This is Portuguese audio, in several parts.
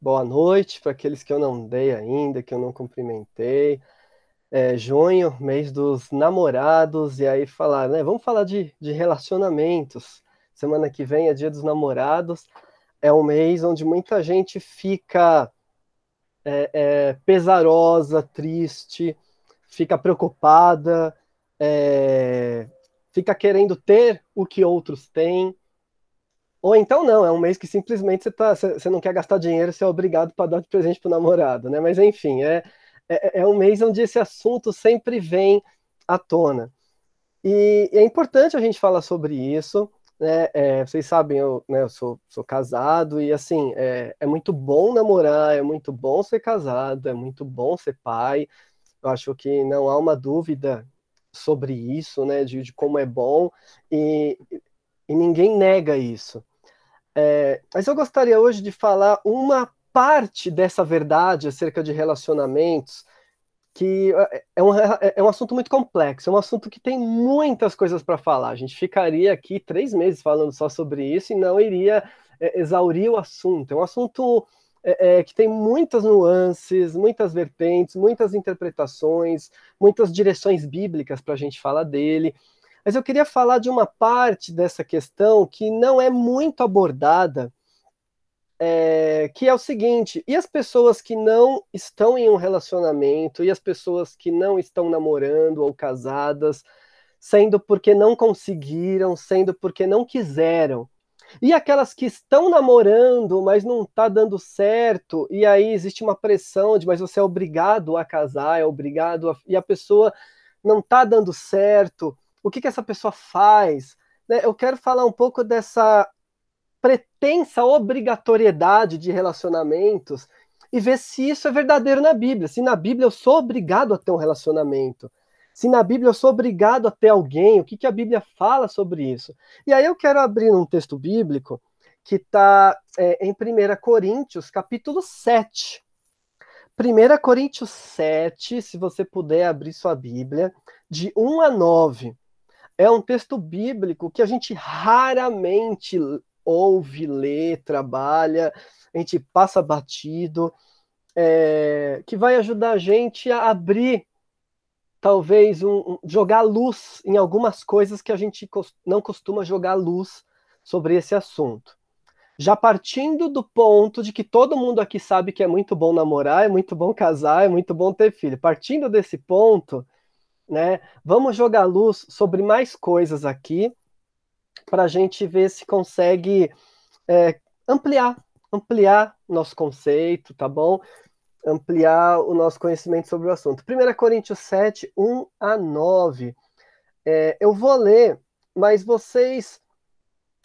boa noite para aqueles que eu não dei ainda, que eu não cumprimentei. É, junho, mês dos namorados, e aí falar, né? Vamos falar de, de relacionamentos. Semana que vem é dia dos namorados. É um mês onde muita gente fica é, é, pesarosa, triste, fica preocupada, é, fica querendo ter o que outros têm. Ou então não, é um mês que simplesmente você, tá, você, você não quer gastar dinheiro, você é obrigado para dar de presente para o namorado, né? Mas enfim, é, é, é, um mês onde esse assunto sempre vem à tona. E, é importante a gente falar sobre isso. Né? É, vocês sabem, eu, né, eu sou, sou, casado e assim, é, é muito bom namorar, é muito bom ser casado, é muito bom ser pai. Eu acho que não há uma dúvida sobre isso, né, de, de como é bom, e, e ninguém nega isso. É, mas eu gostaria hoje de falar uma parte dessa verdade acerca de relacionamentos, que é, é um, é um assunto muito complexo, é um assunto que tem muitas coisas para falar. A gente ficaria aqui três meses falando só sobre isso e não iria é, exaurir o assunto. É um assunto é, é, que tem muitas nuances, muitas vertentes, muitas interpretações, muitas direções bíblicas para a gente falar dele. Mas eu queria falar de uma parte dessa questão que não é muito abordada, é, que é o seguinte: e as pessoas que não estão em um relacionamento, e as pessoas que não estão namorando ou casadas, sendo porque não conseguiram, sendo porque não quiseram, e aquelas que estão namorando, mas não está dando certo, e aí existe uma pressão de, mas você é obrigado a casar, é obrigado a... e a pessoa não está dando certo, o que, que essa pessoa faz? Né? Eu quero falar um pouco dessa pretensa obrigatoriedade de relacionamentos e ver se isso é verdadeiro na Bíblia. Se na Bíblia eu sou obrigado a ter um relacionamento. Se na Bíblia eu sou obrigado a ter alguém, o que, que a Bíblia fala sobre isso? E aí eu quero abrir um texto bíblico que está é, em 1 Coríntios, capítulo 7. 1 Coríntios 7, se você puder abrir sua Bíblia, de 1 a 9 é um texto bíblico que a gente raramente ouve, lê, trabalha, a gente passa batido, é, que vai ajudar a gente a abrir, talvez, um, um, jogar luz em algumas coisas que a gente não costuma jogar luz sobre esse assunto. Já partindo do ponto de que todo mundo aqui sabe que é muito bom namorar, é muito bom casar, é muito bom ter filho. Partindo desse ponto, né? Vamos jogar luz sobre mais coisas aqui para a gente ver se consegue é, ampliar, ampliar nosso conceito, tá bom? Ampliar o nosso conhecimento sobre o assunto. 1 Coríntios 7, 1 a 9. É, eu vou ler, mas vocês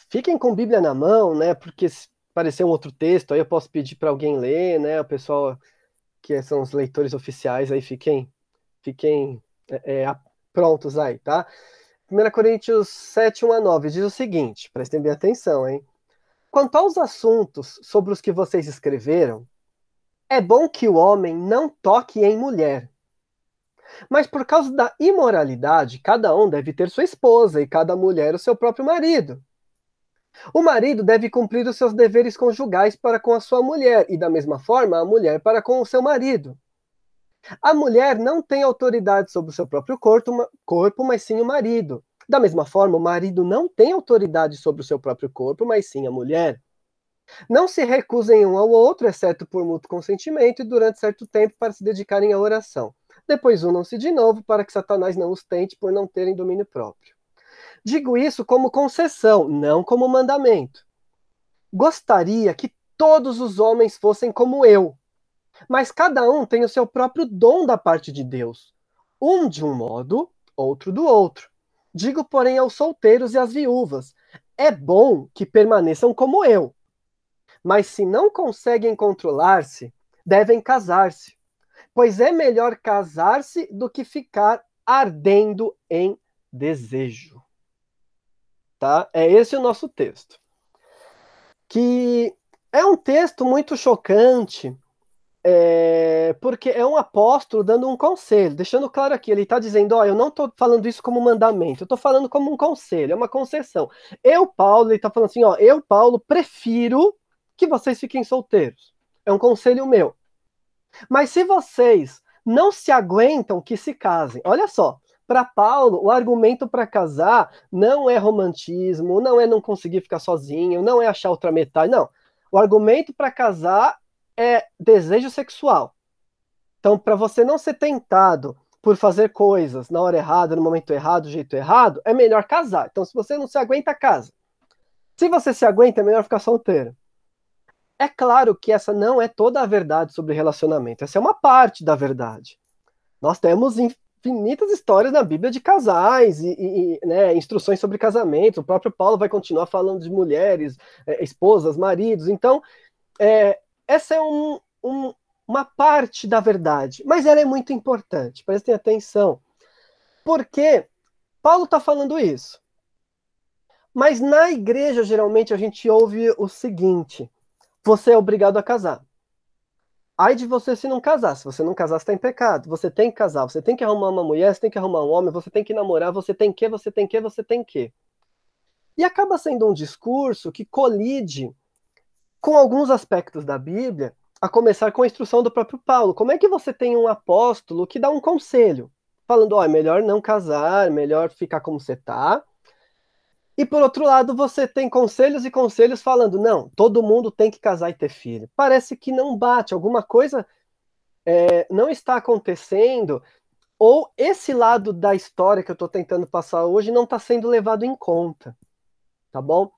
fiquem com Bíblia na mão, né? Porque se aparecer um outro texto, aí eu posso pedir para alguém ler, né? O pessoal que são os leitores oficiais aí fiquem, fiquem é, é prontos aí, tá? 1 Coríntios 7, 1 a 9 diz o seguinte, prestem bem atenção, hein? Quanto aos assuntos sobre os que vocês escreveram, é bom que o homem não toque em mulher. Mas por causa da imoralidade, cada um deve ter sua esposa e cada mulher o seu próprio marido. O marido deve cumprir os seus deveres conjugais para com a sua mulher, e da mesma forma a mulher para com o seu marido. A mulher não tem autoridade sobre o seu próprio corpo, mas sim o marido. Da mesma forma, o marido não tem autoridade sobre o seu próprio corpo, mas sim a mulher. Não se recusem um ao outro, exceto por mútuo consentimento e durante certo tempo para se dedicarem à oração. Depois unam-se de novo para que Satanás não os tente por não terem domínio próprio. Digo isso como concessão, não como mandamento. Gostaria que todos os homens fossem como eu, mas cada um tem o seu próprio dom da parte de Deus. Um de um modo, outro do outro. Digo, porém, aos solteiros e às viúvas: é bom que permaneçam como eu. Mas se não conseguem controlar-se, devem casar-se. Pois é melhor casar-se do que ficar ardendo em desejo. Tá? É esse o nosso texto. Que é um texto muito chocante, é, porque é um apóstolo dando um conselho, deixando claro aqui, ele está dizendo, ó, eu não estou falando isso como mandamento, eu estou falando como um conselho, é uma concessão. Eu, Paulo, ele está falando assim, ó, eu, Paulo, prefiro que vocês fiquem solteiros. é um conselho meu. Mas se vocês não se aguentam, que se casem. Olha só, para Paulo, o argumento para casar não é romantismo, não é não conseguir ficar sozinho, não é achar outra metade, não. O argumento para casar é desejo sexual. Então, para você não ser tentado por fazer coisas na hora errada, no momento errado, do jeito errado, é melhor casar. Então, se você não se aguenta, casa. Se você se aguenta, é melhor ficar solteiro. É claro que essa não é toda a verdade sobre relacionamento, essa é uma parte da verdade. Nós temos infinitas histórias na Bíblia de casais e, e né, instruções sobre casamento. O próprio Paulo vai continuar falando de mulheres, é, esposas, maridos. Então, é, essa é um, um, uma parte da verdade, mas ela é muito importante. Prestem atenção, porque Paulo está falando isso. Mas na igreja, geralmente, a gente ouve o seguinte: você é obrigado a casar. Ai de você se não casar. Se você não casar, você está em pecado. Você tem que casar. Você tem que arrumar uma mulher, você tem que arrumar um homem, você tem que namorar, você tem que, você tem que, você tem que. E acaba sendo um discurso que colide com alguns aspectos da Bíblia, a começar com a instrução do próprio Paulo. Como é que você tem um apóstolo que dá um conselho, falando, ó, oh, é melhor não casar, melhor ficar como você está, e por outro lado, você tem conselhos e conselhos falando: não, todo mundo tem que casar e ter filho. Parece que não bate, alguma coisa é, não está acontecendo, ou esse lado da história que eu estou tentando passar hoje não está sendo levado em conta. Tá bom?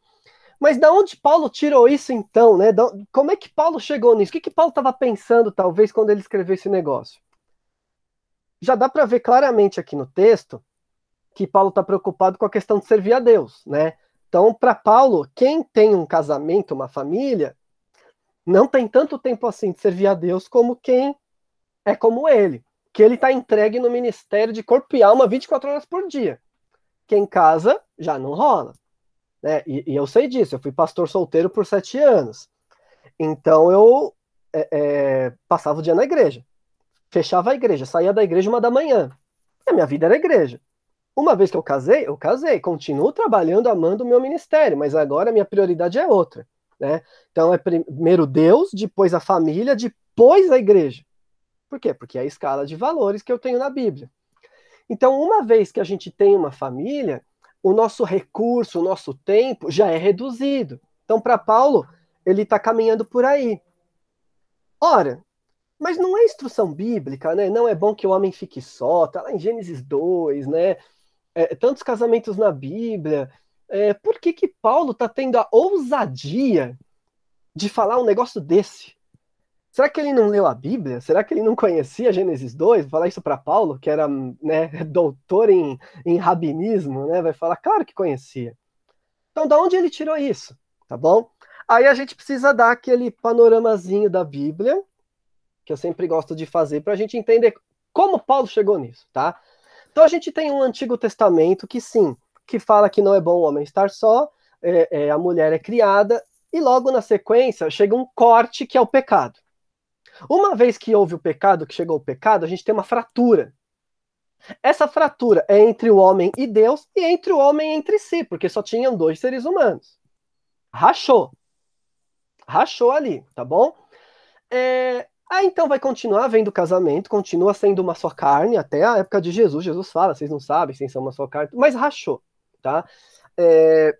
Mas da onde Paulo tirou isso então, né? Como é que Paulo chegou nisso? O que, que Paulo estava pensando, talvez, quando ele escreveu esse negócio? Já dá para ver claramente aqui no texto que Paulo está preocupado com a questão de servir a Deus, né? Então, para Paulo, quem tem um casamento, uma família, não tem tanto tempo assim de servir a Deus como quem é como ele, que ele está entregue no ministério de corpo e alma 24 horas por dia. Quem casa já não rola. Né? E, e eu sei disso, eu fui pastor solteiro por sete anos. Então eu é, é, passava o dia na igreja, fechava a igreja, saía da igreja uma da manhã. E a minha vida era igreja. Uma vez que eu casei, eu casei, continuo trabalhando, amando o meu ministério, mas agora a minha prioridade é outra, né? Então é primeiro Deus, depois a família, depois a igreja. Por quê? Porque é a escala de valores que eu tenho na Bíblia. Então, uma vez que a gente tem uma família, o nosso recurso, o nosso tempo já é reduzido. Então, para Paulo, ele está caminhando por aí. Ora, mas não é instrução bíblica, né? Não é bom que o homem fique só, tá lá em Gênesis 2, né? é, tantos casamentos na Bíblia, é, por que, que Paulo está tendo a ousadia de falar um negócio desse? Será que ele não leu a Bíblia? Será que ele não conhecia Gênesis 2? Vou falar isso para Paulo, que era né, doutor em, em rabinismo, né? Vai falar, claro que conhecia. Então, da onde ele tirou isso? Tá bom? Aí a gente precisa dar aquele panoramazinho da Bíblia, que eu sempre gosto de fazer, para a gente entender como Paulo chegou nisso, tá? Então a gente tem um Antigo Testamento que sim, que fala que não é bom o homem estar só, é, é, a mulher é criada, e logo na sequência chega um corte que é o pecado. Uma vez que houve o pecado, que chegou o pecado, a gente tem uma fratura. Essa fratura é entre o homem e Deus e entre o homem entre si, porque só tinham dois seres humanos. Rachou. Rachou ali, tá bom? É, ah, então vai continuar havendo casamento, continua sendo uma só carne até a época de Jesus. Jesus fala, vocês não sabem, vocês são uma só carne, mas rachou, tá? É...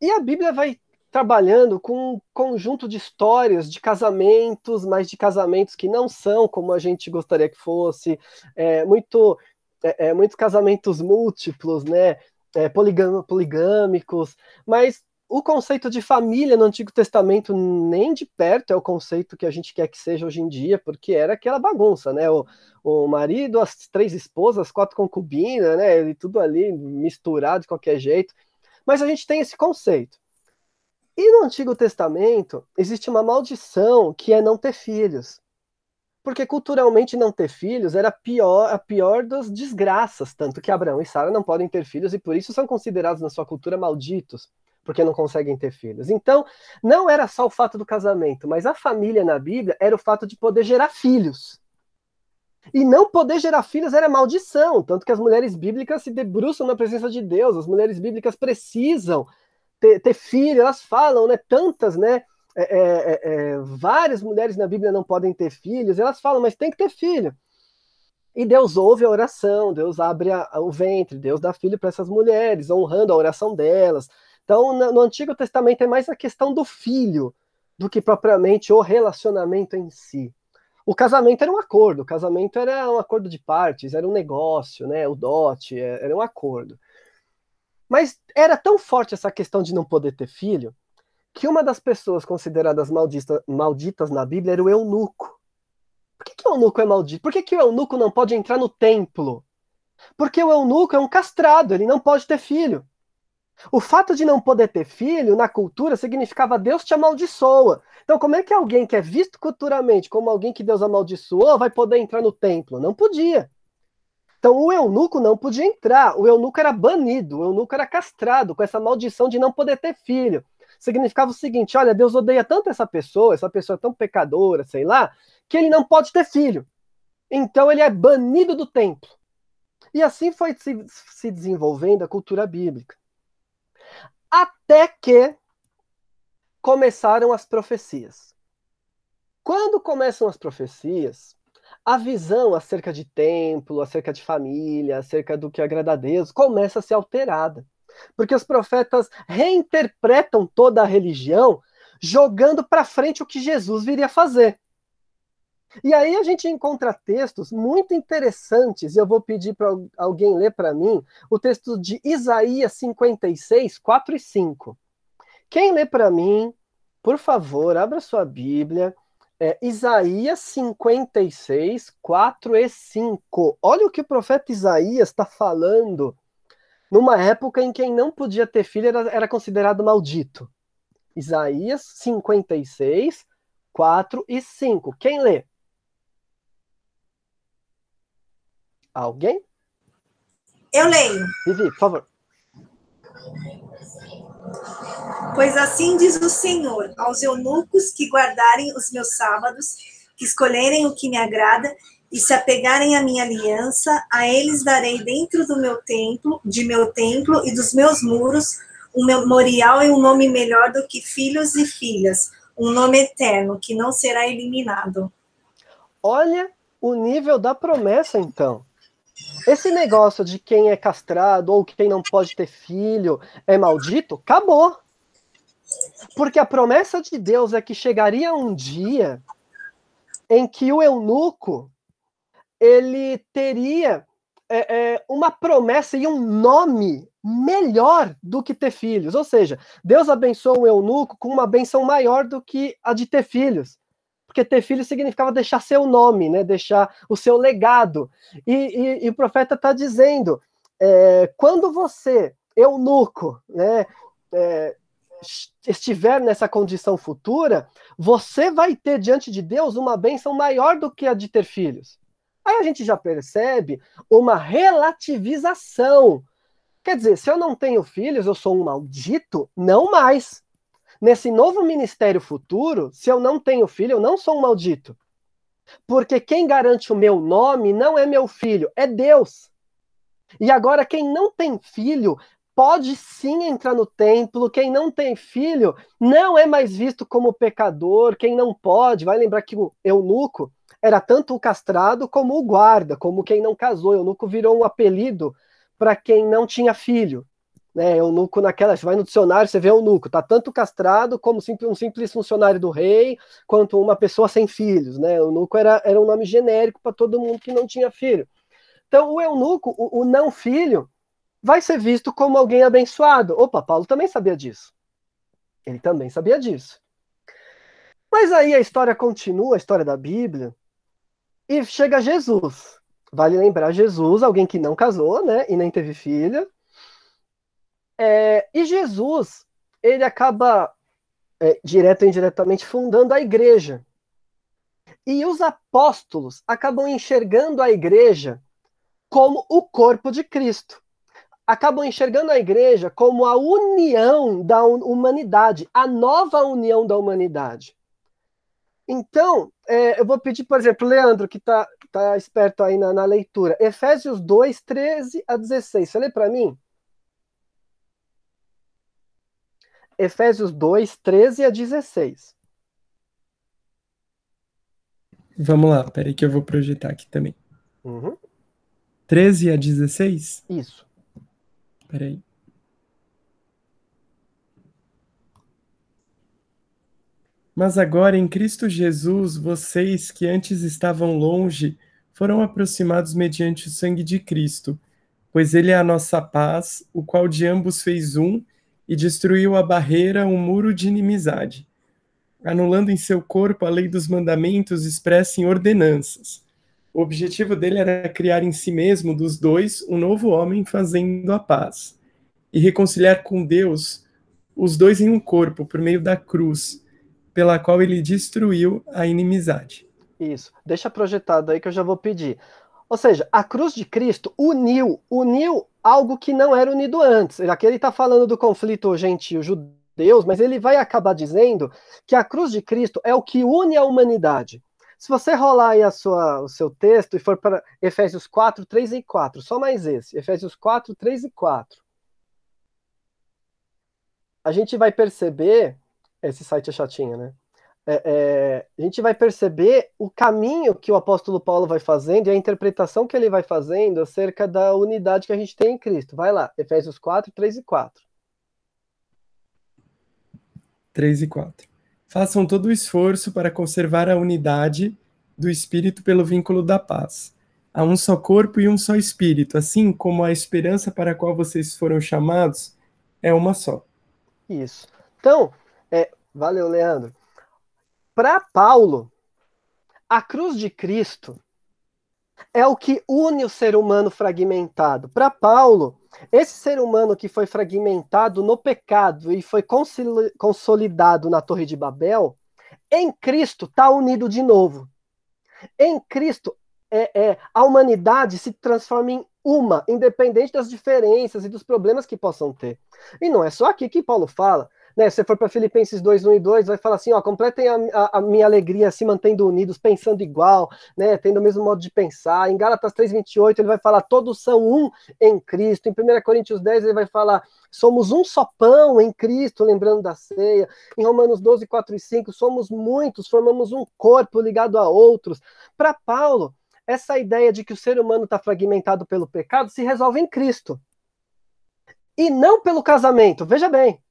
E a Bíblia vai trabalhando com um conjunto de histórias de casamentos, mas de casamentos que não são como a gente gostaria que fosse, é, muito, é, é muitos casamentos múltiplos, né? É, poligâmicos, mas o conceito de família no Antigo Testamento nem de perto é o conceito que a gente quer que seja hoje em dia, porque era aquela bagunça, né? O, o marido, as três esposas, quatro concubinas, né? E tudo ali misturado de qualquer jeito. Mas a gente tem esse conceito. E no Antigo Testamento existe uma maldição que é não ter filhos. Porque culturalmente não ter filhos era pior, a pior das desgraças, tanto que Abraão e Sara não podem ter filhos e por isso são considerados na sua cultura malditos porque não conseguem ter filhos. Então, não era só o fato do casamento, mas a família na Bíblia era o fato de poder gerar filhos. E não poder gerar filhos era maldição, tanto que as mulheres bíblicas se debruçam na presença de Deus, as mulheres bíblicas precisam ter, ter filho, elas falam, né, tantas, né, é, é, é, várias mulheres na Bíblia não podem ter filhos, elas falam, mas tem que ter filho. E Deus ouve a oração, Deus abre a, o ventre, Deus dá filho para essas mulheres, honrando a oração delas. Então, no, no Antigo Testamento é mais a questão do filho do que propriamente o relacionamento em si. O casamento era um acordo, o casamento era um acordo de partes, era um negócio, né? O dote é, era um acordo. Mas era tão forte essa questão de não poder ter filho que uma das pessoas consideradas maldita, malditas na Bíblia era o eunuco. Por que, que o eunuco é maldito? Por que, que o eunuco não pode entrar no templo? Porque o eunuco é um castrado, ele não pode ter filho. O fato de não poder ter filho na cultura significava Deus te amaldiçoa. Então, como é que alguém que é visto culturalmente como alguém que Deus amaldiçoou vai poder entrar no templo? Não podia. Então, o eunuco não podia entrar. O eunuco era banido, o eunuco era castrado com essa maldição de não poder ter filho significava o seguinte: olha, Deus odeia tanto essa pessoa, essa pessoa é tão pecadora, sei lá, que ele não pode ter filho. Então ele é banido do templo. E assim foi se, se desenvolvendo a cultura bíblica. Até que começaram as profecias. Quando começam as profecias, a visão acerca de templo, acerca de família, acerca do que agrada a Deus, começa a ser alterada. Porque os profetas reinterpretam toda a religião, jogando para frente o que Jesus viria fazer. E aí a gente encontra textos muito interessantes, e eu vou pedir para alguém ler para mim o texto de Isaías 56, 4 e 5. Quem lê para mim, por favor, abra sua Bíblia. É, Isaías 56, 4 e 5. Olha o que o profeta Isaías está falando numa época em quem não podia ter filho era, era considerado maldito. Isaías 56, 4 e 5. Quem lê? Alguém? Eu leio. Vivi, por favor. Pois assim diz o Senhor aos eunucos que guardarem os meus sábados, que escolherem o que me agrada e se apegarem à minha aliança, a eles darei dentro do meu templo, de meu templo e dos meus muros, um memorial e um nome melhor do que filhos e filhas, um nome eterno que não será eliminado. Olha o nível da promessa, então. Esse negócio de quem é castrado ou quem não pode ter filho é maldito, acabou. Porque a promessa de Deus é que chegaria um dia em que o eunuco ele teria é, é, uma promessa e um nome melhor do que ter filhos. Ou seja, Deus abençoou o eunuco com uma benção maior do que a de ter filhos. Porque ter filhos significava deixar seu nome, né? deixar o seu legado. E, e, e o profeta está dizendo: é, quando você, eunuco, né, é, estiver nessa condição futura, você vai ter diante de Deus uma benção maior do que a de ter filhos. Aí a gente já percebe uma relativização. Quer dizer, se eu não tenho filhos, eu sou um maldito? Não mais. Nesse novo ministério futuro, se eu não tenho filho, eu não sou um maldito. Porque quem garante o meu nome não é meu filho, é Deus. E agora, quem não tem filho pode sim entrar no templo. Quem não tem filho não é mais visto como pecador. Quem não pode, vai lembrar que o eunuco era tanto o castrado como o guarda, como quem não casou. Eunuco virou um apelido para quem não tinha filho. Né, eunuco naquela, você vai no dicionário, você vê eunuco, tá tanto castrado como um simples funcionário do rei, quanto uma pessoa sem filhos, né? Eunuco era, era um nome genérico para todo mundo que não tinha filho. Então, o eunuco, o, o não filho, vai ser visto como alguém abençoado. Opa, Paulo também sabia disso. Ele também sabia disso. Mas aí a história continua, a história da Bíblia, e chega Jesus. Vale lembrar Jesus, alguém que não casou, né? E nem teve filha. É, e Jesus, ele acaba, é, direto ou indiretamente, fundando a igreja. E os apóstolos acabam enxergando a igreja como o corpo de Cristo. Acabam enxergando a igreja como a união da humanidade, a nova união da humanidade. Então, é, eu vou pedir, por exemplo, Leandro, que está tá esperto aí na, na, leitura, Efésios 2, 13 a 16. Você lê para mim? Efésios 2, 13 a 16. Vamos lá, peraí que eu vou projetar aqui também. Uhum. 13 a 16? Isso. Peraí. Mas agora em Cristo Jesus, vocês que antes estavam longe foram aproximados mediante o sangue de Cristo, pois ele é a nossa paz, o qual de ambos fez um e destruiu a barreira, um muro de inimizade, anulando em seu corpo a lei dos mandamentos expressa em ordenanças. O objetivo dele era criar em si mesmo, dos dois, um novo homem fazendo a paz, e reconciliar com Deus os dois em um corpo por meio da cruz, pela qual ele destruiu a inimizade. Isso. Deixa projetado aí que eu já vou pedir. Ou seja, a cruz de Cristo uniu, uniu algo que não era unido antes. Aqui ele está falando do conflito gentil-judeus, mas ele vai acabar dizendo que a cruz de Cristo é o que une a humanidade. Se você rolar aí a sua, o seu texto e for para Efésios 4, 3 e 4, só mais esse, Efésios 4, 3 e 4, a gente vai perceber, esse site é chatinho, né? É, é, a gente vai perceber o caminho que o apóstolo Paulo vai fazendo e a interpretação que ele vai fazendo acerca da unidade que a gente tem em Cristo. Vai lá, Efésios 4, 3 e 4. 3 e 4. Façam todo o esforço para conservar a unidade do espírito pelo vínculo da paz. Há um só corpo e um só espírito, assim como a esperança para a qual vocês foram chamados é uma só. Isso. Então, é, valeu, Leandro. Para Paulo, a cruz de Cristo é o que une o ser humano fragmentado. Para Paulo, esse ser humano que foi fragmentado no pecado e foi consolidado na Torre de Babel, em Cristo está unido de novo. Em Cristo, é, é, a humanidade se transforma em uma, independente das diferenças e dos problemas que possam ter. E não é só aqui que Paulo fala. Né? Se você for para Filipenses 2, 1 e 2, vai falar assim: ó, completem a, a, a, minha alegria se mantendo unidos, pensando igual, né? tendo o mesmo modo de pensar. Em Gálatas 3, 28, ele vai falar: todos são um em Cristo. Em 1 Coríntios 10, ele vai falar: somos um só pão em Cristo, lembrando da ceia. Em Romanos 12, 4 e 5, somos muitos, formamos um corpo ligado a outros. Para Paulo, essa ideia de que o ser humano está fragmentado pelo pecado se resolve em Cristo. E não pelo casamento. Veja bem.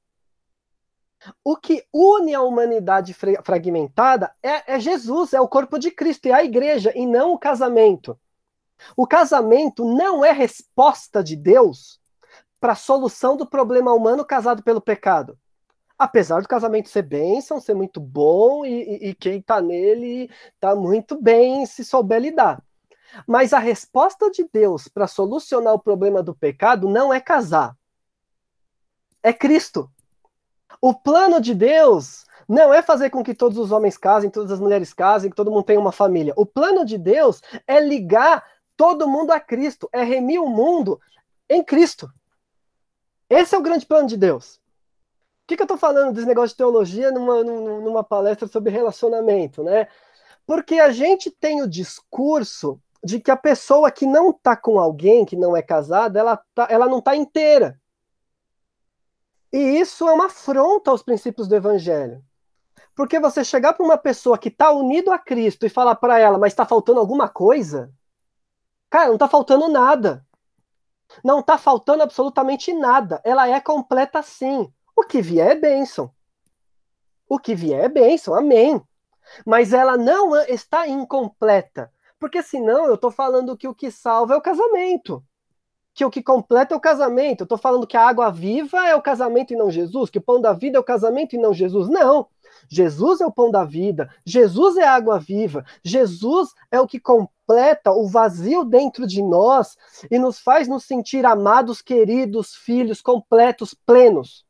O que une a humanidade fragmentada é, é, Jesus, é o corpo de Cristo, é a igreja, e não o casamento. O casamento não é resposta de Deus para a solução do problema humano causado pelo pecado. Apesar do casamento ser bênção, ser muito bom, e, e, e quem está nele está muito bem se souber lidar. Mas a resposta de Deus para solucionar o problema do pecado não é casar. É Cristo. O plano de Deus não é fazer com que todos os homens casem, todas as mulheres casem, que todo mundo tenha uma família. O plano de Deus é ligar todo mundo a Cristo, é remir o mundo em Cristo. Esse é o grande plano de Deus. O que, que eu estou falando desse negócio de teologia numa, numa palestra sobre relacionamento, né? Porque a gente tem o discurso de que a pessoa que não está com alguém, que não é casada, ela, tá, ela não está inteira. E isso é uma afronta aos princípios do evangelho. Porque você chegar para uma pessoa que está unido a Cristo e falar para ela, mas está faltando alguma coisa? Cara, não está faltando nada. Não está faltando absolutamente nada. Ela é completa sim. O que vier é bênção. O que vier é bênção, amém. Mas ela não está incompleta. Porque senão eu estou falando que o que salva é o casamento. Que o que completa é o casamento. Eu estou falando que a água viva é o casamento e não Jesus, que o pão da vida é o casamento e não Jesus. Não. Jesus é o pão da vida, Jesus é a água viva, Jesus é o que completa o vazio dentro de nós e nos faz nos sentir amados, queridos, filhos, completos, plenos.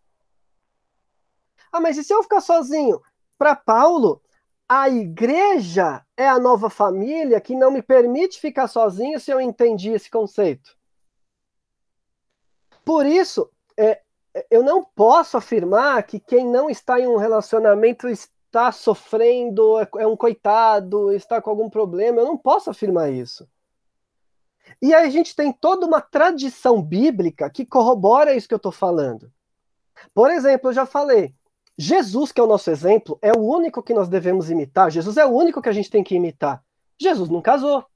Ah, mas e se eu ficar sozinho? Para Paulo, a igreja é a nova família que não me permite ficar sozinho se eu entendi esse conceito. Por isso, é, eu não posso afirmar que quem não está em um relacionamento está sofrendo, é um coitado, está com algum problema. Eu não posso afirmar isso. E aí a gente tem toda uma tradição bíblica que corrobora isso que eu estou falando. Por exemplo, eu já falei, Jesus, que é o nosso exemplo, é o único que nós devemos imitar. Jesus é o único que a gente tem que imitar. Jesus não casou.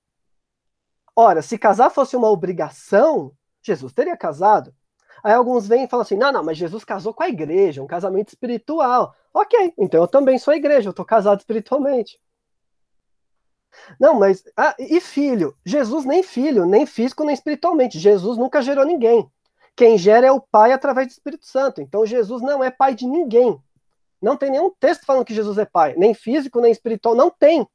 Ora, se casar fosse uma obrigação, Jesus teria casado. Aí alguns vêm e falam assim: não, não, mas Jesus casou com a igreja, um casamento espiritual. Ok, então eu também sou a igreja, eu estou casado espiritualmente. Não, mas. Ah, e filho? Jesus nem filho, nem físico, nem espiritualmente. Jesus nunca gerou ninguém. Quem gera é o Pai através do Espírito Santo. Então Jesus não é pai de ninguém. Não tem nenhum texto falando que Jesus é pai, nem físico, nem espiritual, não tem.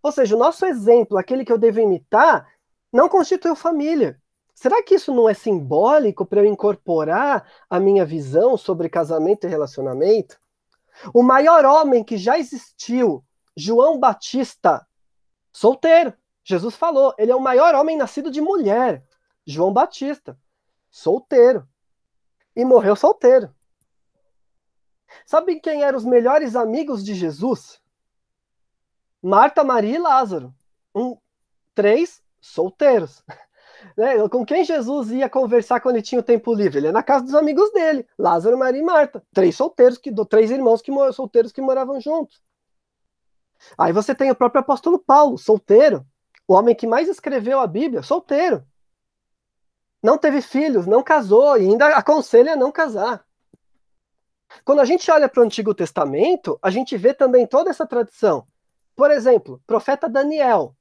Ou seja, o nosso exemplo, aquele que eu devo imitar, não constituiu família. Será que isso não é simbólico para eu incorporar a minha visão sobre casamento e relacionamento? O maior homem que já existiu, João Batista, solteiro. Jesus falou, ele é o maior homem nascido de mulher. João Batista, solteiro. E morreu solteiro. Sabe quem eram os melhores amigos de Jesus? Marta, Maria e Lázaro. Um, três solteiros. Né? Com quem Jesus ia conversar quando ele tinha o tempo livre? Ele ia na casa dos amigos dele, Lázaro, Maria e Marta. Três solteiros, que, três irmãos que solteiros que moravam juntos. Aí você tem o próprio apóstolo Paulo, solteiro. O homem que mais escreveu a Bíblia, solteiro. Não teve filhos, não casou e ainda aconselha a não casar. Quando a gente olha para o Antigo Testamento, a gente vê também toda essa tradição. Por exemplo, profeta Daniel,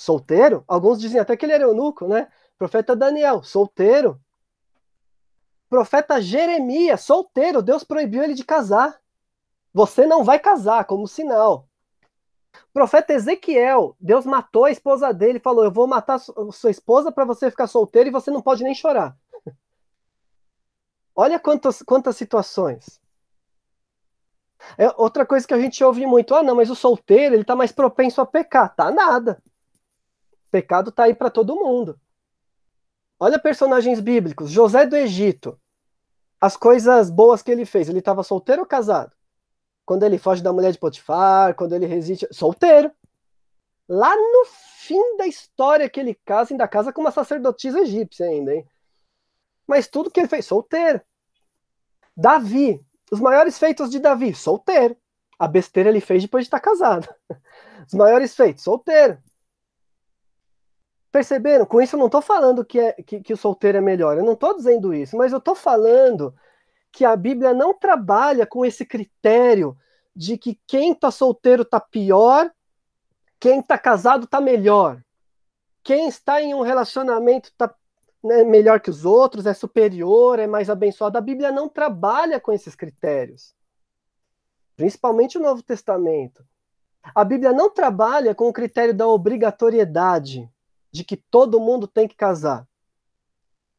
solteiro, alguns dizem até que ele era eunuco, né? Profeta Daniel, solteiro. Profeta Jeremias, solteiro, Deus proibiu ele de casar. Você não vai casar, como sinal. Profeta Ezequiel, Deus matou a esposa dele falou: Eu vou matar sua esposa para você ficar solteiro e você não pode nem chorar. Olha quantas, quantas situações. É outra coisa que a gente ouve muito: ah, não, mas o solteiro ele tá mais propenso a pecar. Tá nada. Pecado tá aí para todo mundo. Olha personagens bíblicos: José do Egito. As coisas boas que ele fez. Ele estava solteiro ou casado? Quando ele foge da mulher de Potifar, quando ele resiste. Solteiro. Lá no fim da história que ele casa, ainda casa com uma sacerdotisa egípcia ainda, hein? Mas tudo que ele fez, solteiro. Davi, os maiores feitos de Davi, solteiro. A besteira ele fez depois de estar casado. Os maiores feitos, solteiro. Perceberam? Com isso eu não estou falando que, é, que, que, o solteiro é melhor. Eu não estou dizendo isso, mas eu estou falando que a Bíblia não trabalha com esse critério de que quem está solteiro está pior, quem está casado está melhor. Quem está em um relacionamento está né, melhor que os outros, é superior, é mais abençoado. A Bíblia não trabalha com esses critérios. Principalmente o Novo Testamento. A Bíblia não trabalha com o critério da obrigatoriedade, de que todo mundo tem que casar.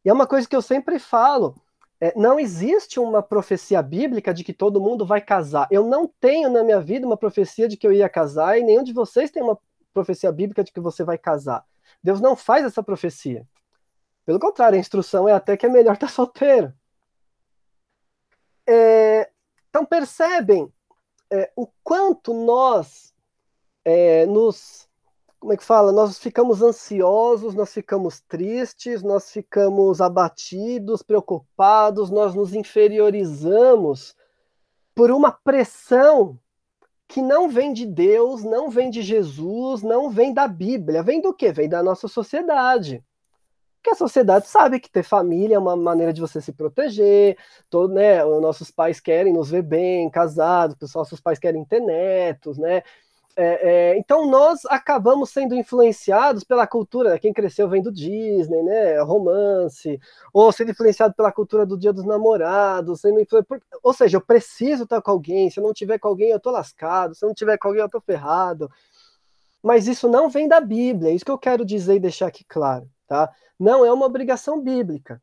E é uma coisa que eu sempre falo. É, não existe uma profecia bíblica de que todo mundo vai casar. Eu não tenho na minha vida uma profecia de que eu ia casar e nenhum de vocês tem uma profecia bíblica de que você vai casar. Deus não faz essa profecia. Pelo contrário, a instrução é até que é melhor estar solteiro. É, então percebem é, o quanto nós é, nos como é que fala? Nós ficamos ansiosos, nós ficamos tristes, nós ficamos abatidos, preocupados, nós nos inferiorizamos por uma pressão que não vem de Deus, não vem de Jesus, não vem da Bíblia. Vem do quê? Vem da nossa sociedade. Porque a sociedade sabe que ter família é uma maneira de você se proteger, todo, né, os nossos pais querem nos ver bem, casados, os nossos pais querem ter netos, né? É, é, então nós acabamos sendo influenciados pela cultura, né? quem cresceu vendo Disney, né, romance, ou sendo influenciado pela cultura do Dia dos Namorados, sendo influ... ou seja, eu preciso estar com alguém, se eu não tiver com alguém eu tô lascado, se eu não tiver com alguém eu tô ferrado. Mas isso não vem da Bíblia, é isso que eu quero dizer e deixar aqui claro, tá? Não é uma obrigação bíblica.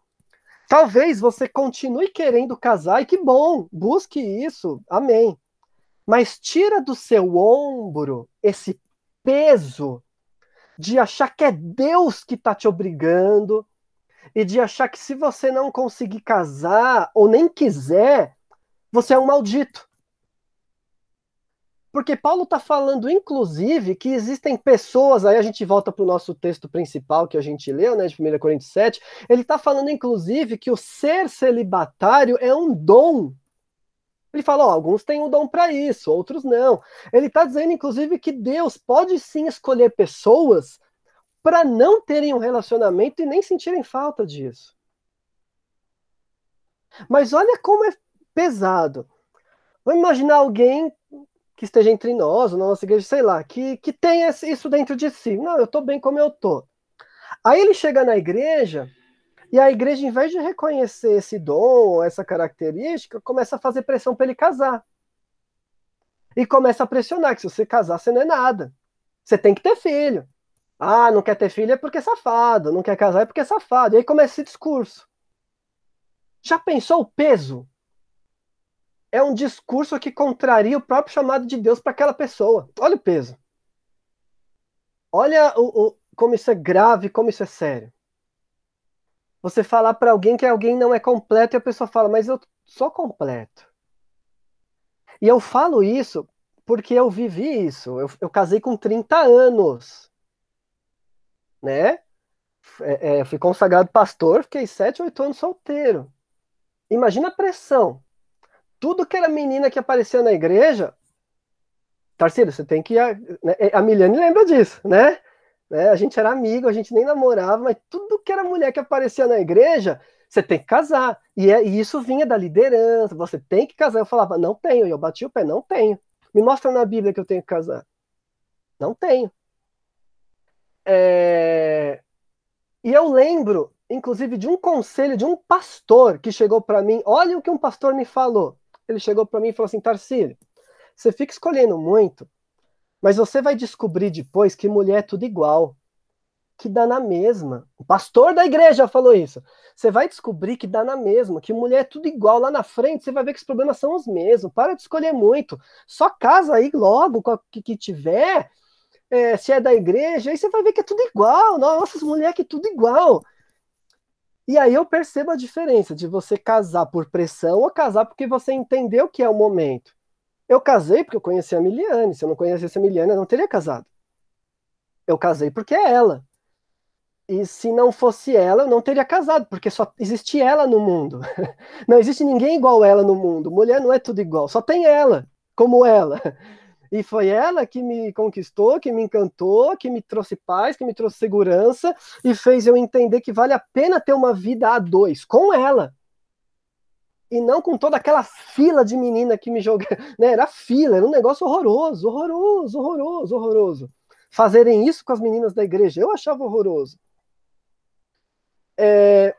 Talvez você continue querendo casar e que bom, busque isso, amém mas tira do seu ombro esse peso de achar que é Deus que está te obrigando e de achar que se você não conseguir casar ou nem quiser, você é um maldito. Porque Paulo está falando, inclusive, que existem pessoas, aí a gente volta para o nosso texto principal que a gente leu, né, de 1 Coríntios 7, ele está falando, inclusive, que o ser celibatário é um dom Ele fala, ó, alguns têm o dom para isso, outros não. Ele está dizendo, inclusive, que Deus pode sim escolher pessoas para não terem um relacionamento e nem sentirem falta disso. Mas olha como é pesado. Vamos imaginar alguém que esteja entre nós, na nossa igreja, sei lá, que, que tenha isso dentro de si. Não, eu estou bem como eu estou. Aí ele chega na igreja e a igreja, em vez de reconhecer esse dom, essa característica, começa a fazer pressão para ele casar. E começa a pressionar que se você casar, você não é nada. Você tem que ter filho. Ah, não quer ter filho é porque é safado, não quer casar é porque é safado. E aí começa esse discurso. Já pensou o peso? É um discurso que contraria o próprio chamado de Deus para aquela pessoa. Olha o peso. Olha o, o, como isso é grave, como isso é sério. Você falar para alguém que alguém não é completo e a pessoa fala, mas eu sou completo. E eu falo isso porque eu vivi isso. Eu, eu casei com 30 anos. Né? É, é, fui consagrado pastor, fiquei 7, 8 anos solteiro. Imagina a pressão. Tudo que era menina que aparecia na igreja. Tarcílio, você tem que. Né, a Miliane lembra disso, né? Né? A gente era amigo, a gente nem namorava, mas tudo que era mulher que aparecia na igreja, você tem que casar. E, é, e isso vinha da liderança, você tem que casar. Eu falava, não tenho. E eu bati o pé, não tenho. Me mostra na Bíblia que eu tenho que casar. Não tenho. É... E eu lembro, inclusive, de um conselho de um pastor que chegou para mim. Olha o que um pastor me falou. Ele chegou para mim e falou assim: Tarcílio, você fica escolhendo muito mas você vai descobrir depois que mulher é tudo igual. Que dá na mesma. O pastor da igreja falou isso. Você vai descobrir que dá na mesma, que mulher é tudo igual. Lá na frente você vai ver que os problemas são os mesmos. Para de escolher muito. Só casa aí logo com o que, que tiver. É, se é da igreja, aí você vai ver que é tudo igual. Nossa, as mulheres que é tudo igual. E aí eu percebo a diferença de você casar por pressão ou casar porque você entendeu que é o momento. Eu casei porque eu conheci a Miliane. Se eu não conhecesse a Miliane, eu não teria casado. Eu casei porque é ela. E se não fosse ela, eu não teria casado, porque só existe ela no mundo. Não existe ninguém igual ela no mundo. Mulher não é tudo igual, só tem ela, como ela. E foi ela que me conquistou, que me encantou, que me trouxe paz, que me trouxe segurança e fez eu entender que vale a pena ter uma vida a dois com ela e não com toda aquela fila de menina que me joga, né? Era fila, era um negócio horroroso, horroroso, horroroso, horroroso. Fazerem isso com as meninas da igreja, eu achava horroroso. É,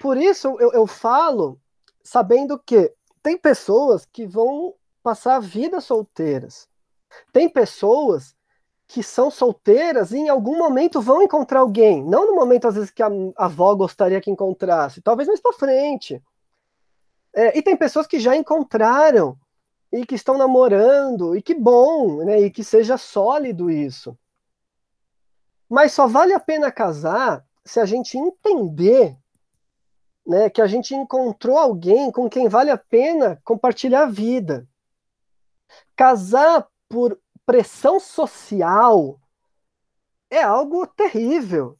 por isso eu, eu falo, sabendo que tem pessoas que vão passar a vida solteiras. Tem pessoas que são solteiras e em algum momento vão encontrar alguém. Não no momento, às vezes, que a, a avó gostaria que encontrasse, talvez mais para frente. É, e tem pessoas que já encontraram e que estão namorando, e que bom, né? E que seja sólido isso. Mas só vale a pena casar se a gente entender né, que a gente encontrou alguém com quem vale a pena compartilhar a vida. Casar por pressão social é algo terrível.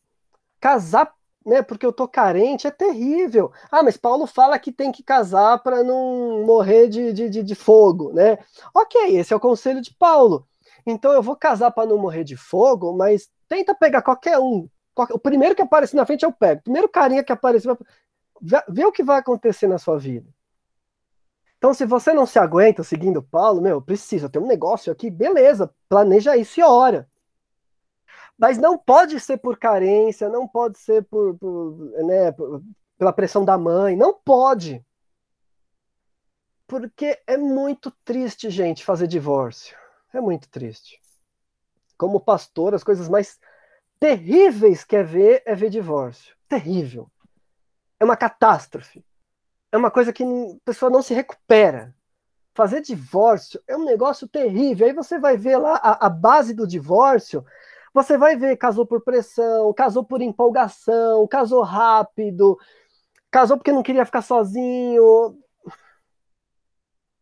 Casar né, porque eu tô carente, é terrível. Ah, mas Paulo fala que tem que casar para não morrer de, de, de, fogo, né? Ok, esse é o conselho de Paulo. Então eu vou casar para não morrer de fogo, mas tenta pegar qualquer um. O primeiro que aparecer na frente eu pego. O primeiro carinha que aparecer, vê o que vai acontecer na sua vida. Então, se você não se aguenta seguindo Paulo, meu, precisa ter um negócio aqui, beleza, planeja isso e ora. Mas não pode ser por carência, não pode ser por, por né, por, pela pressão da mãe, não pode. Porque é muito triste, gente, fazer divórcio. É muito triste. Como pastor, as coisas mais terríveis que é ver é ver divórcio. Terrível. É uma catástrofe. É uma coisa que a pessoa não se recupera. Fazer divórcio é um negócio terrível. Aí você vai ver lá a, a base do divórcio você vai ver, casou por pressão, casou por empolgação, casou rápido, casou porque não queria ficar sozinho.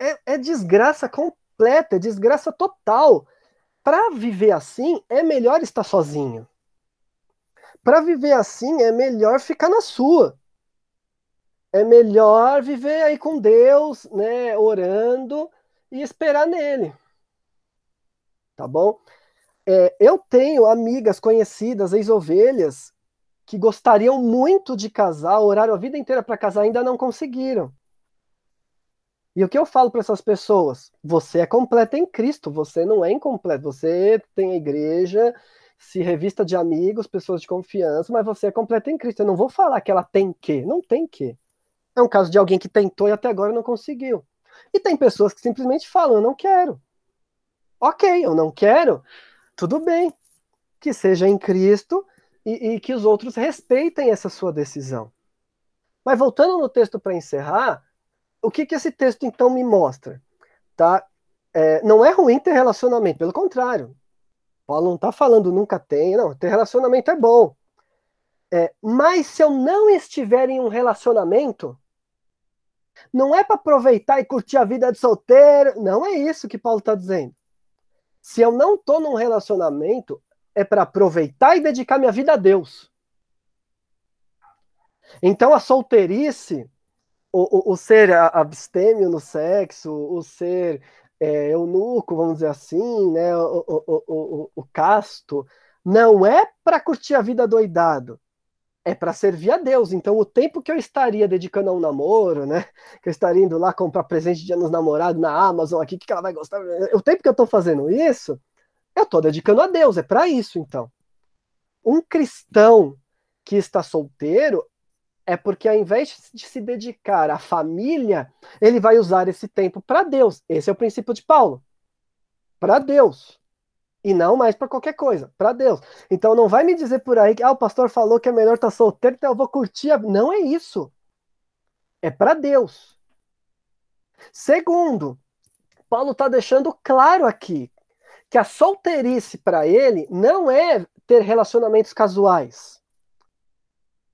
É, é desgraça completa, é desgraça total. Para viver assim, é melhor estar sozinho. Para viver assim, é melhor ficar na sua. é melhor viver aí com Deus, né, orando e esperar nele. Tá bom? É, eu tenho amigas conhecidas, ex-ovelhas, que gostariam muito de casar, oraram a vida inteira para casar, ainda não conseguiram. E o que eu falo para essas pessoas? Você é completa em Cristo, você não é incompleto. Você tem a igreja, se revista de amigos, pessoas de confiança, mas você é completa em Cristo. Eu não vou falar que ela tem que, não tem que. É um caso de alguém que tentou e até agora não conseguiu. E tem pessoas que simplesmente falam: eu não quero. Ok, eu não quero, tudo bem. Que seja em Cristo e, e que os outros respeitem essa sua decisão. Mas voltando no texto para encerrar, o que, que esse texto então me mostra? Tá? É, não é ruim ter relacionamento, pelo contrário. Paulo não está falando nunca tem, não, ter relacionamento é bom. É, mas se eu não estiver em um relacionamento, não é para aproveitar e curtir a vida de solteiro, não é isso que Paulo está dizendo. Se eu não estou num relacionamento, é para aproveitar e dedicar minha vida a Deus. Então a solteirice o, o, o ser abstêmio no sexo, o ser é, eunuco, vamos dizer assim, né, o, o, o, o casto, não é para curtir a vida doidado, é para servir a Deus. Então, o tempo que eu estaria dedicando a um namoro, né, que eu estaria indo lá comprar presente de dia nos namorados na Amazon aqui, que ela vai gostar, o tempo que eu estou fazendo isso, eu estou dedicando a Deus, é para isso, então. Um cristão que está solteiro, é porque ao invés de se dedicar à família, ele vai usar esse tempo para Deus. Esse é o princípio de Paulo. Para Deus. E não mais para qualquer coisa, para Deus. Então não vai me dizer por aí que ah, o pastor falou que é melhor estar tá solteiro, então eu vou curtir. A... Não é isso. É para Deus. Segundo, Paulo está deixando claro aqui que a solteirice para ele não é ter relacionamentos casuais,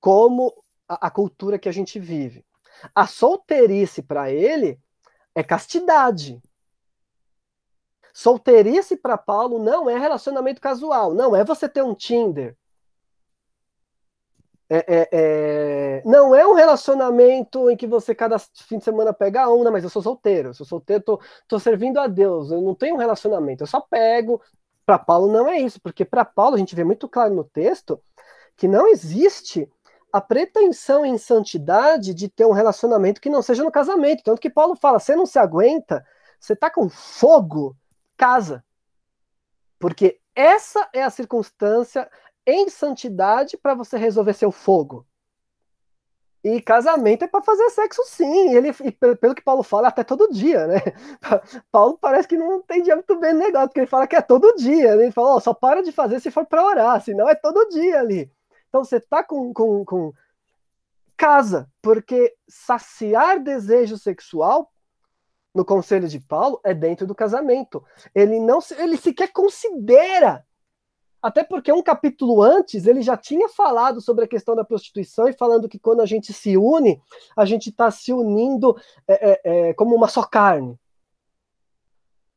como a, a cultura que a gente vive. A solteirice para ele é castidade. Solteirice para Paulo não é relacionamento casual, não é você ter um Tinder. É, é, é, não é um relacionamento em que você cada fim de semana pega um, não, mas eu sou solteiro, eu sou solteiro, tô, tô servindo a Deus, eu não tenho um relacionamento, eu só pego. Para Paulo não é isso, porque para Paulo a gente vê muito claro no texto que não existe a pretensão em santidade de ter um relacionamento que não seja no casamento. Tanto que Paulo fala: você não se aguenta, você tá com fogo, casa. Porque essa é a circunstância em santidade para você resolver seu fogo. E casamento é para fazer sexo sim. Ele, e pelo que Paulo fala, até todo dia, né? Paulo parece que não tem dia muito bem negócio, porque ele fala que é todo dia. Né? Ele fala, oh, só para de fazer se for para orar, senão é todo dia ali. Então você tá com, com, com casa, porque saciar desejo sexual no conselho de Paulo é dentro do casamento. Ele não ele sequer considera. Até porque um capítulo antes ele já tinha falado sobre a questão da prostituição e falando que quando a gente se une, a gente está se unindo é, é, é, como uma só carne.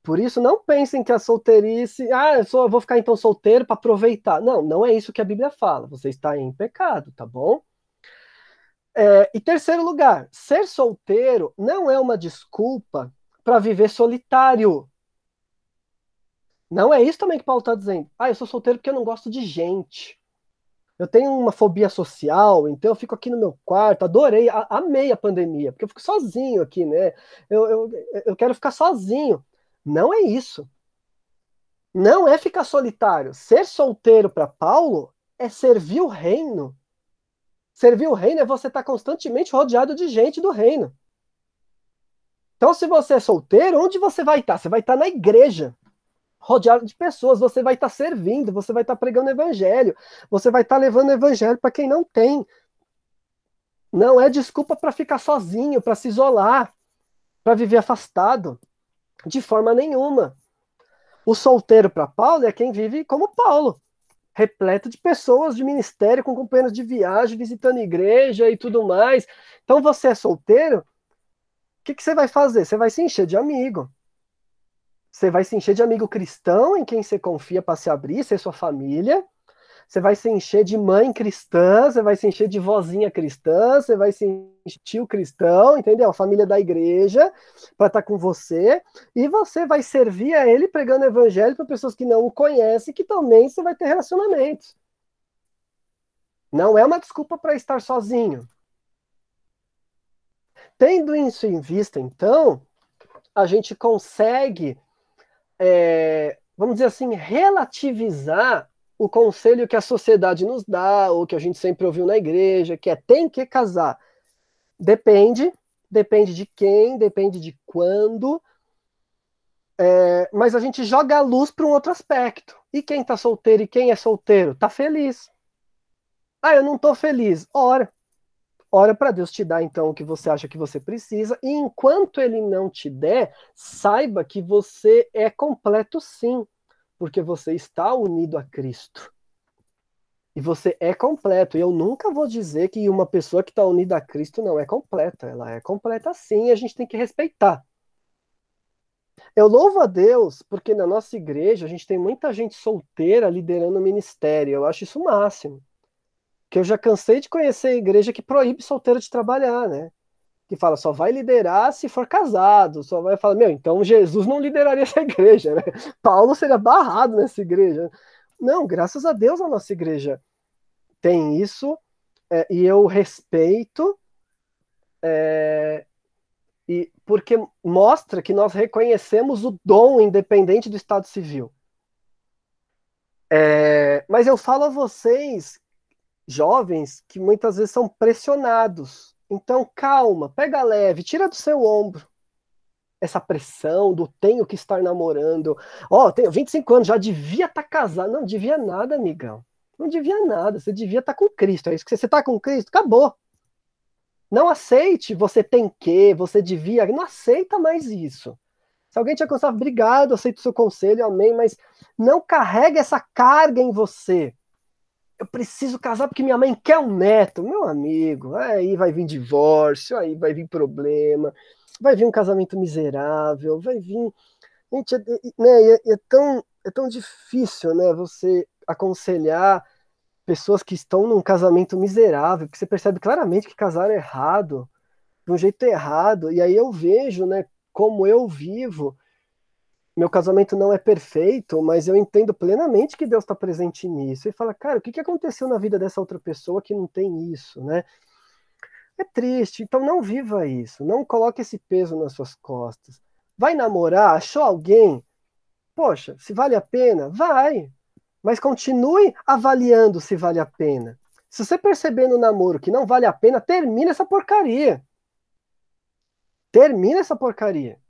Por isso, não pensem que a solteirice, ah, eu, sou, eu vou ficar então solteiro para aproveitar. Não, não é isso que a Bíblia fala. Você está em pecado, tá bom? É, e terceiro lugar, ser solteiro não é uma desculpa para viver solitário. Não é isso também que Paulo está dizendo. Ah, eu sou solteiro porque eu não gosto de gente. Eu tenho uma fobia social, então eu fico aqui no meu quarto. Adorei, amei a pandemia, porque eu fico sozinho aqui, né? Eu, eu, eu quero ficar sozinho. Não é isso. Não é ficar solitário. Ser solteiro para Paulo é servir o reino. Servir o reino é você estar tá constantemente rodeado de gente do reino. Então, se você é solteiro, onde você vai estar? Tá? Você vai estar tá na igreja, rodeado de pessoas. Você vai estar servindo, você vai estar pregando evangelho, você vai estar levando o evangelho para quem não tem. Não é desculpa para ficar sozinho, para se isolar, para viver afastado. De forma nenhuma. O solteiro para Paulo é quem vive como Paulo, repleto de pessoas de ministério, com companheiros de viagem, visitando igreja e tudo mais. Então você é solteiro, o que, que você vai fazer? Você vai se encher de amigo. Você vai se encher de amigo cristão em quem você confia para se abrir, ser sua família. Você vai se encher de mãe cristã, você vai se encher de vozinha cristã, você vai se encher de tio cristão, entendeu? A família da igreja para estar tá com você, e você vai servir a ele pregando evangelho para pessoas que não o conhecem, que também você vai ter relacionamentos. Não é uma desculpa para estar sozinho. Tendo isso em vista, então, a gente consegue, é, vamos dizer assim, relativizar o conselho que a sociedade nos dá, ou que a gente sempre ouviu na igreja, que é tem que casar. Depende, depende de quem, depende de quando, é, mas a gente joga a luz para um outro aspecto. E quem está solteiro e quem é solteiro? Está feliz. Ah, eu não estou feliz. Ora. Ora para Deus te dar então o que você acha que você precisa, e enquanto ele não te der, saiba que você é completo sim porque você está unido a Cristo. E você é completo. E eu nunca vou dizer que uma pessoa que está unida a Cristo não é completa. Ela é completa sim e a gente tem que respeitar. Eu louvo a Deus porque na nossa igreja a gente tem muita gente solteira liderando o ministério. Eu acho isso o máximo. Que eu já cansei de conhecer a igreja que proíbe solteiro de trabalhar, né? Que fala só vai liderar se for casado, só vai falar, meu, então Jesus não lideraria essa igreja, né? Paulo seria barrado nessa igreja. Não, graças a Deus a nossa igreja tem isso, é, e eu respeito, é, e porque mostra que nós reconhecemos o dom independente do Estado Civil. É, mas eu falo a vocês, jovens, que muitas vezes são pressionados então, calma, pega leve, tira do seu ombro essa pressão do tenho que estar namorando. Ó, oh, tenho 25 anos, já devia estar tá casado. Não devia nada, amigão. Não devia nada. Você devia estar tá com Cristo. É isso que você está com Cristo, acabou. Não aceite, você tem que, você devia. Não aceita mais isso. Se alguém te aconselhar, obrigado, aceito o seu conselho, amém, mas não carregue essa carga em você eu preciso casar porque minha mãe quer um neto. Meu amigo, aí vai vir divórcio, aí vai vir problema, vai vir um casamento miserável, vai vir. Gente, é, né, é, é tão, é tão difícil né, você aconselhar pessoas que estão num casamento miserável, porque você percebe claramente que casaram errado, de um jeito errado, e aí eu vejo né, como eu vivo meu casamento não é perfeito, mas eu entendo plenamente que Deus está presente nisso. E fala, cara, o que, que aconteceu na vida dessa outra pessoa que não tem isso, né? É triste, então não viva isso, não coloque esse peso nas suas costas. Vai namorar, achou alguém? Poxa, se vale a pena, vai. Mas continue avaliando se vale a pena. Se você perceber no namoro que não vale a pena, termina essa porcaria. Termina essa porcaria.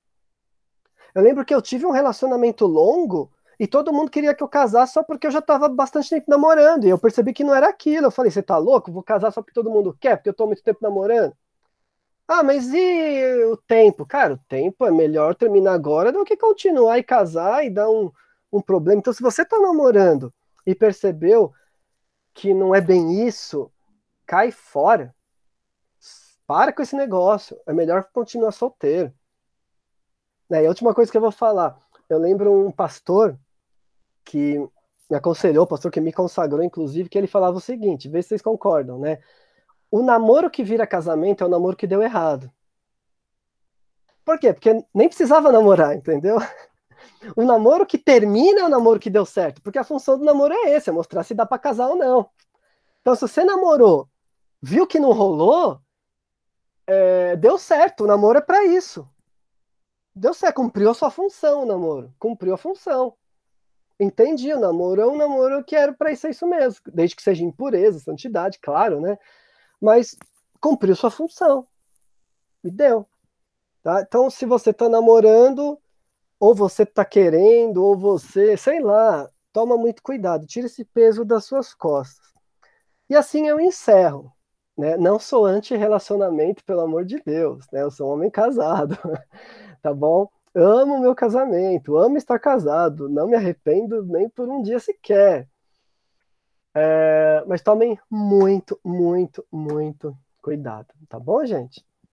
Eu lembro que eu tive um relacionamento longo e todo mundo queria que eu casasse só porque eu já estava bastante tempo namorando. E eu percebi que não era aquilo. Eu falei, você tá louco? Vou casar só porque todo mundo quer, porque eu tô muito tempo namorando. Ah, mas e o tempo? Cara, o tempo é melhor terminar agora do que continuar e casar e dar um, um problema. Então, se você tá namorando e percebeu que não é bem isso, cai fora. Para com esse negócio. É melhor continuar solteiro. Né? E a última coisa que eu vou falar, eu lembro um pastor que me aconselhou, pastor que me consagrou, inclusive, que ele falava o seguinte: vê se vocês concordam, né? O namoro que vira casamento é o namoro que deu errado. Por quê? Porque nem precisava namorar, entendeu? O namoro que termina é o namoro que deu certo, porque a função do namoro é esse, é mostrar se dá para casar ou não. Então, se você namorou, viu que não rolou, é, deu certo, o namoro é para isso. Deu certo, cumpriu a sua função o namoro. Cumpriu a função. Entendi, o namoro é um namoro que era para isso, é isso mesmo. Desde que seja impureza, santidade, claro, né? Mas cumpriu sua função. E deu. Tá? Então, se você está namorando, ou você está querendo, ou você, sei lá, toma muito cuidado, tira esse peso das suas costas. E assim eu encerro. Né? Não sou anti-relacionamento, pelo amor de Deus. Né? Eu sou um homem casado. tá bom? Amo meu casamento, amo estar casado, não me arrependo nem por um dia sequer. É, mas tomem muito, muito, muito cuidado, tá bom, gente?